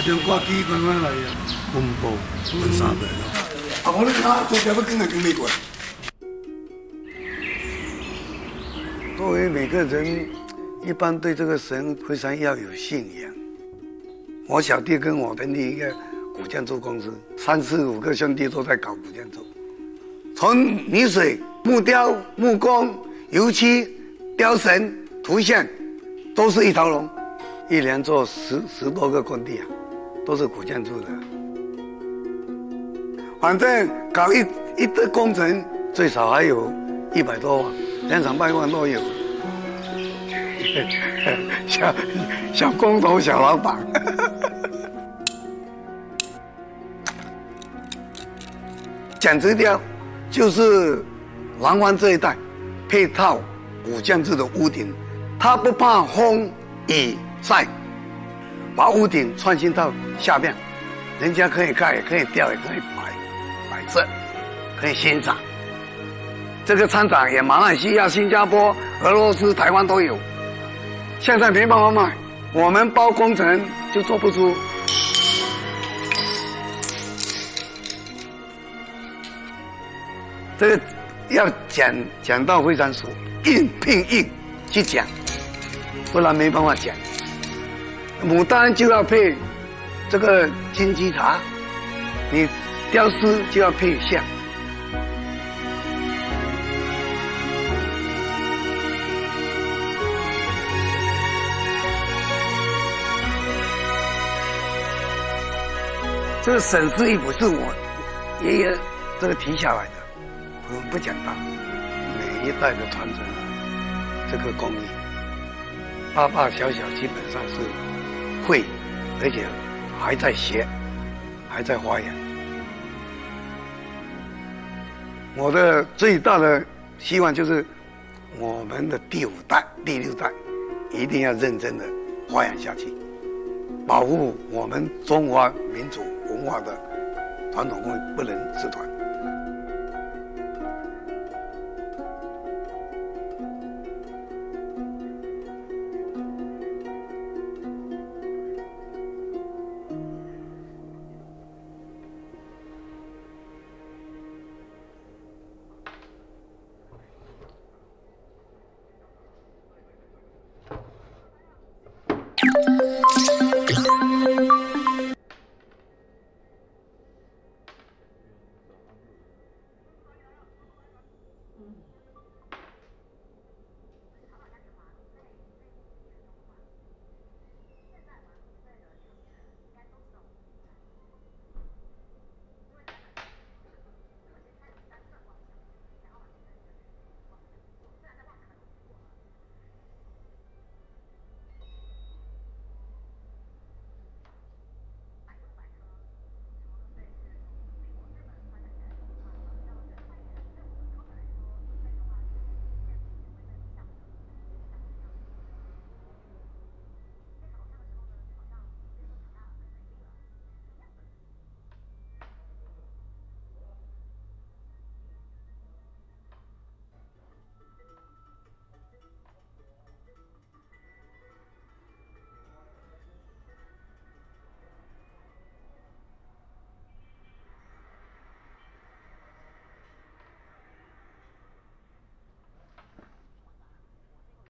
像挂机慢慢来呀，分布分三代咯。我咧看做条要更来更美过。作为每个人，一般对这个神非常要有信仰。我小弟跟我成立一个古建筑公司，三四五个兄弟都在搞古建筑，从泥水、木雕、木工、油漆、雕神、图像，都是一条龙，一年做十十多个工地啊，都是古建筑的。反正搞一一个工程，最少还有一百多万，两三百万都有。小小工头、小老板。简直掉就是南湾这一带配套古建筑的屋顶，它不怕风雨晒，把屋顶创新到下面，人家可以盖，也可以吊，也可以摆摆设，可以欣赏。这个参展也马来西亚、新加坡、俄罗斯、台湾都有，现在没办法卖，我们包工程就做不出。这个要讲讲到非常熟，硬拼硬去讲，不然没办法讲。牡丹就要配这个金鸡茶，你雕丝就要配象。这个沈氏一府是我爷爷这个提下来的。我们不讲到每一代的传承这个工艺，大大小小基本上是会，而且还在学，还在发扬。我的最大的希望就是我们的第五代、第六代一定要认真的发扬下去，保护我们中华民族文化的传统工艺不能失传。thank you.